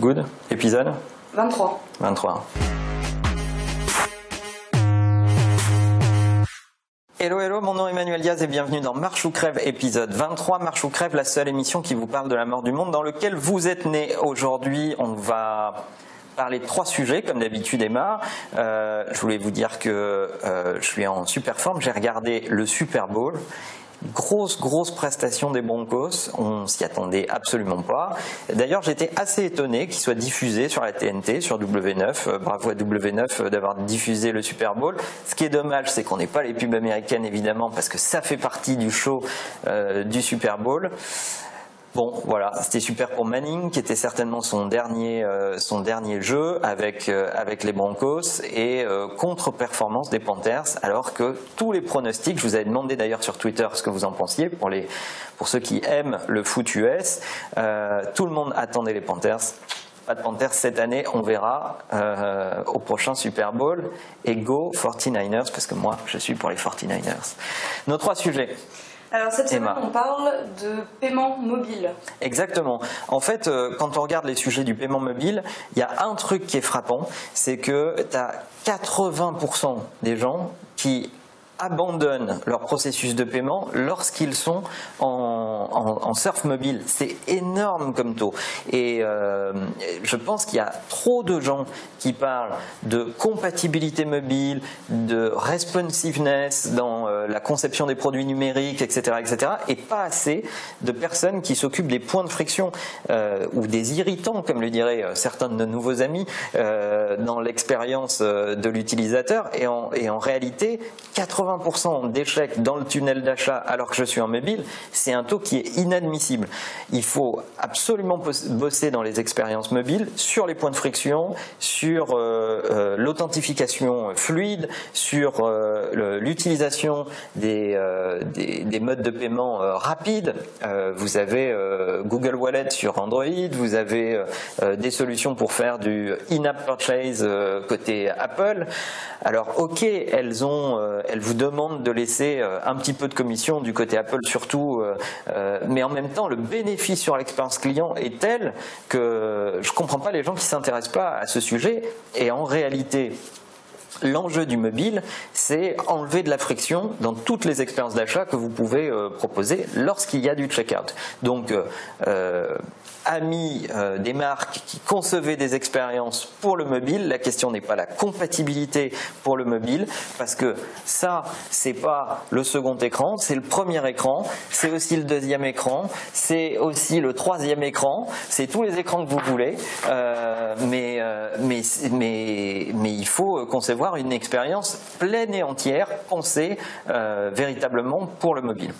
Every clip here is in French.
Good. Épisode 23. 23. Hello, hello, mon nom est Emmanuel Diaz et bienvenue dans Marche ou Crève, épisode 23. Marche ou Crève, la seule émission qui vous parle de la mort du monde dans lequel vous êtes né. Aujourd'hui, on va parler de trois sujets, comme d'habitude Emma. Euh, je voulais vous dire que euh, je suis en super forme. J'ai regardé le Super Bowl grosse, grosse prestation des Broncos. On s'y attendait absolument pas. D'ailleurs, j'étais assez étonné qu'il soit diffusé sur la TNT, sur W9. Euh, bravo à W9 euh, d'avoir diffusé le Super Bowl. Ce qui est dommage, c'est qu'on n'ait pas les pubs américaines, évidemment, parce que ça fait partie du show euh, du Super Bowl. Bon, voilà, c'était super pour Manning, qui était certainement son dernier, euh, son dernier jeu avec, euh, avec les Broncos et euh, contre-performance des Panthers, alors que tous les pronostics, je vous avais demandé d'ailleurs sur Twitter ce que vous en pensiez, pour, les, pour ceux qui aiment le foot US, tout le monde attendait les Panthers. Pas de Panthers cette année, on verra au prochain Super Bowl. Et go 49ers, parce que moi, je suis pour les 49ers. Nos trois sujets. Alors cette semaine, on parle de paiement mobile. Exactement. En fait, euh, quand on regarde les sujets du paiement mobile, il y a un truc qui est frappant, c'est que tu as 80% des gens qui abandonnent leur processus de paiement lorsqu'ils sont en, surf mobile. C'est énorme comme taux. Et euh, je pense qu'il y a trop de gens qui parlent de compatibilité mobile, de responsiveness dans euh, la conception des produits numériques, etc., etc., et pas assez de personnes qui s'occupent des points de friction euh, ou des irritants, comme le diraient certains de nos nouveaux amis, dans l'expérience de l'utilisateur. Et en, et en réalité, 80 80% d'échecs dans le tunnel d'achat alors que je suis en mobile, c'est un taux qui est inadmissible. Il faut absolument bosser dans les expériences mobiles sur les points de friction, sur euh, euh, l'authentification fluide, sur euh, l'utilisation des, des, modes de paiement rapides. vous avez Google Wallet sur Android, vous avez des solutions pour faire du in-app purchase côté Apple. Alors ok, elles ont, elles vous demande de laisser euh, un petit peu de commission du côté Apple surtout, euh, euh, mais en même temps le bénéfice sur l'expérience client est tel que je ne comprends pas les gens qui s'intéressent pas à ce sujet et en réalité L'enjeu du mobile, c'est enlever de la friction dans toutes les expériences d'achat que vous pouvez proposer lorsqu'il y a du checkout. Donc, amis euh, des marques qui concevaient des expériences pour le mobile. La question n'est pas la compatibilité pour le mobile, parce que ça, c'est pas le second écran, c'est le premier écran, c'est aussi le deuxième écran, c'est aussi le troisième écran, c'est tous les écrans que vous voulez, euh, euh, mais il faut concevoir une expérience pleine et entière, pensée véritablement pour le mobile.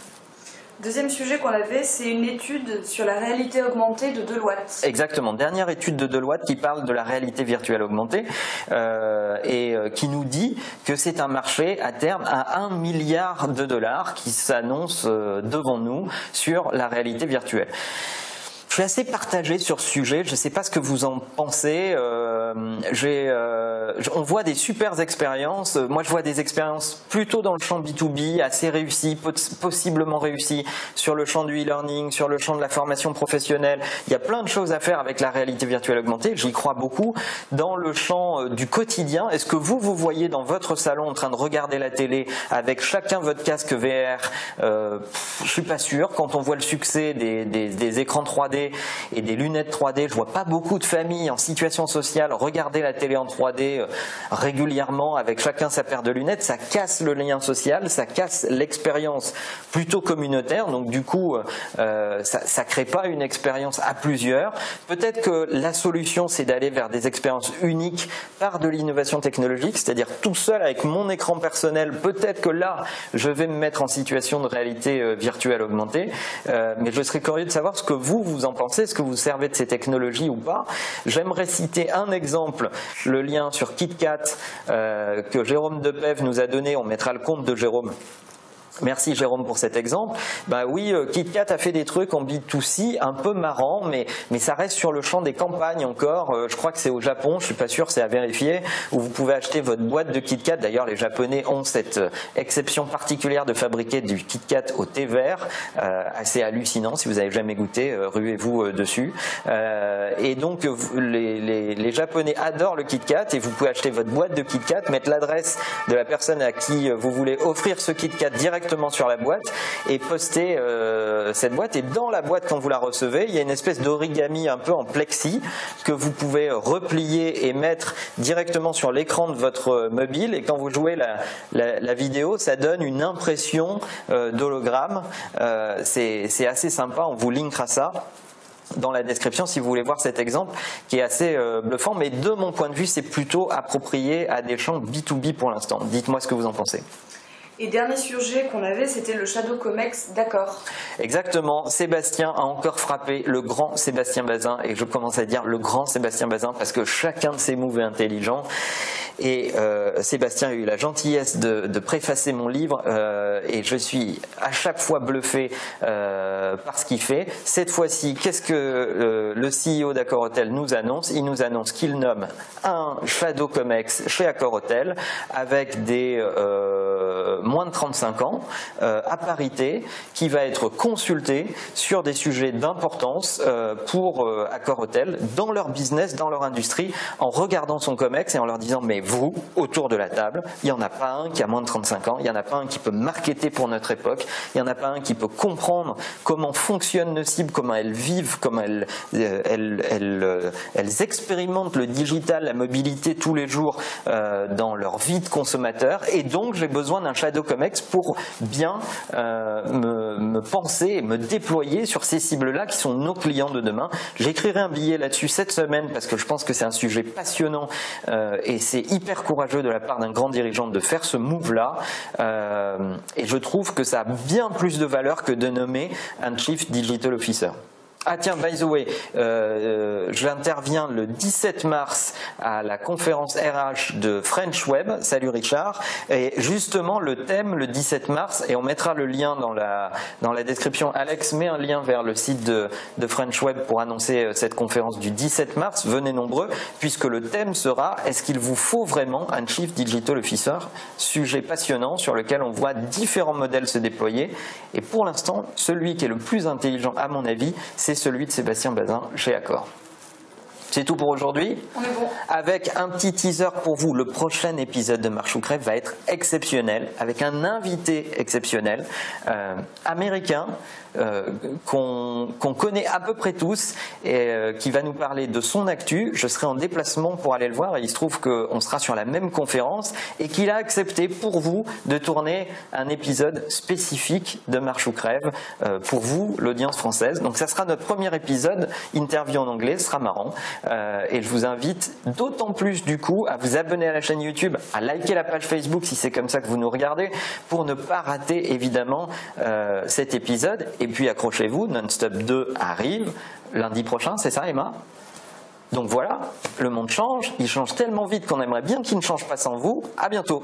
Deuxième sujet qu'on avait, c'est une étude sur la réalité augmentée de Deloitte. Exactement, dernière étude de Deloitte qui parle de la réalité virtuelle augmentée euh, et euh, qui nous dit que c'est un marché à terme à 1 milliard de dollars qui s'annonce euh, devant nous sur la réalité virtuelle. Je suis assez partagé sur ce sujet. Je ne sais pas ce que vous en pensez. Euh, euh, on voit des super expériences. Moi, je vois des expériences plutôt dans le champ B2B, assez réussies, possiblement réussies, sur le champ du e-learning, sur le champ de la formation professionnelle. Il y a plein de choses à faire avec la réalité virtuelle augmentée. J'y crois beaucoup. Dans le champ euh, du quotidien, est-ce que vous, vous voyez dans votre salon en train de regarder la télé avec chacun votre casque VR euh, Je suis pas sûr. Quand on voit le succès des, des écrans 3D et des lunettes 3D. Je vois pas beaucoup de familles en situation sociale regarder la télé en 3D euh, régulièrement avec chacun sa paire de lunettes. Ça casse le lien social, ça casse l'expérience plutôt communautaire. Donc du coup, euh, ça, ça crée pas une expérience à plusieurs. Peut-être que la solution, c'est d'aller vers des expériences uniques par de l'innovation technologique, c'est-à-dire tout seul avec mon écran personnel. Peut-être que là, je vais me mettre en situation de réalité euh, virtuelle augmentée. mais je serais curieux de savoir ce que vous vous en pensez Est-ce que vous servez de ces technologies ou pas? J'aimerais citer un exemple, le lien sur KitKat euh, que Jérôme Depev nous a donné. On mettra le compte de Jérôme Merci Jérôme pour cet exemple. Bah oui, euh, KitKat a fait des trucs en B2C un peu marrants, mais, mais ça reste sur le champ des campagnes encore. Euh, je crois que c'est au Japon, je suis pas sûr, c'est à vérifier, où vous pouvez acheter votre boîte de KitKat. D'ailleurs, les Japonais ont cette euh, exception particulière de fabriquer du KitKat au thé vert, assez hallucinant. Si vous avez jamais goûté, ruez-vous dessus. et donc, les, les, les, Japonais adorent le KitKat et vous pouvez acheter votre boîte de KitKat, mettre l'adresse de la personne à qui vous voulez offrir ce KitKat directement sur la boîte et poster euh, cette boîte. Et dans la boîte, quand vous la recevez, il y a une espèce d'origami un peu en plexi que vous pouvez replier et mettre directement sur l'écran de votre mobile. Et quand vous jouez la, vidéo, ça donne une impression euh, d'hologramme. Euh, c'est assez sympa, on vous linkera ça dans la description si vous voulez voir cet exemple qui est assez bluffant, mais de mon point de vue, c'est plutôt approprié à des champs B2B pour l'instant. Dites-moi ce que vous en pensez. Et dernier sujet qu'on avait, c'était le Shadow Comex d'accord. Exactement. Sébastien a encore frappé le grand Sébastien Bazin, et je commence à dire le grand Sébastien Bazin parce que chacun de ses moves est intelligent. Et euh, Sébastien a eu la gentillesse de, préfacer mon livre euh, et je suis à chaque fois bluffé euh, par ce qu'il fait. Cette fois-ci, qu'est-ce que le CEO d'Accor Hotel nous annonce? Il nous annonce qu'il nomme un Shadow Comex chez Accor Hotel avec des moins de 35 ans à parité qui va être consulté sur des sujets d'importance pour Accor Hotel dans leur business, dans leur industrie, en regardant son Comex et en leur disant mais vous, autour de la table, il n'y en a pas un qui a moins de 35 ans, il n'y en a pas un qui peut marketer pour notre époque, il n'y en a pas un qui peut comprendre comment fonctionnent nos cibles, comment elles vivent, comment elles, euh, euh, elles, expérimentent le digital, la mobilité tous les jours euh, dans leur vie de consommateur. Et donc, j'ai besoin d'un Shadow Comex pour bien me, penser et me déployer sur ces cibles-là qui sont nos clients de demain. J'écrirai un billet là-dessus cette semaine parce que je pense que c'est un sujet passionnant et c'est hyper courageux de la part d'un grand dirigeant de faire ce move-là. Euh, et je trouve que ça a bien plus de valeur que de nommer un Chief Digital Officer. Ah tiens, by the way, euh, j'interviens le 17 mars à la conférence RH de French Web. Salut Richard. Et justement, le thème le 17 mars, et on mettra le lien dans la, dans la description. Alex met un lien vers le site de, de French Web pour annoncer euh, cette conférence du 17 mars. Venez nombreux, puisque le thème sera est-ce qu'il vous faut vraiment un Chief Digital Officer? Sujet passionnant sur lequel on voit différents modèles se déployer. Et pour l'instant, celui qui est le plus intelligent, à mon avis, c'est celui de Sébastien Bazin chez Accor. C'est tout pour aujourd'hui. Avec un petit teaser pour vous, le prochain épisode de Marche ou Crève va être exceptionnel, avec un invité exceptionnel, euh, américain, euh, qu'on connaît à peu près tous et euh, qui va nous parler de son actu. Je serai en déplacement pour aller le voir et il se trouve qu'on sera sur la même conférence et qu'il a accepté pour vous de tourner un épisode spécifique de Marche ou Crève pour vous, l'audience française. Donc ça sera notre premier épisode, interview en anglais, ce sera marrant et je vous invite d'autant plus du coup à vous abonner à la chaîne YouTube, à liker la page Facebook si c'est comme ça que vous nous regardez pour ne pas rater évidemment cet épisode. Et puis accrochez-vous, Non-Stop 2 arrive lundi prochain, c'est ça Emma? Donc voilà, le monde change, il change tellement vite qu'on aimerait bien qu'il ne change pas sans vous. À bientôt